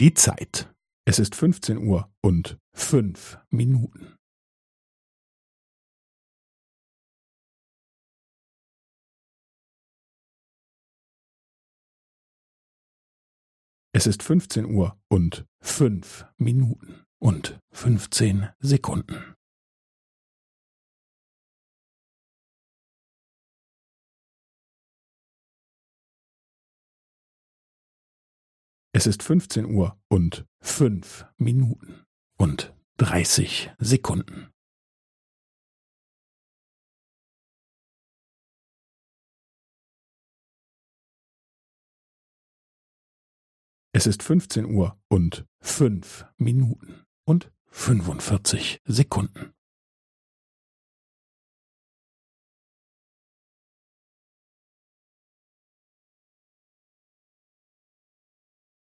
Die Zeit. Es ist 15 Uhr und fünf Minuten. Es ist 15 Uhr und fünf Minuten und 15 Sekunden. Es ist 15 Uhr und fünf Minuten und 30 Sekunden. Es ist 15 Uhr und fünf Minuten und 45 Sekunden.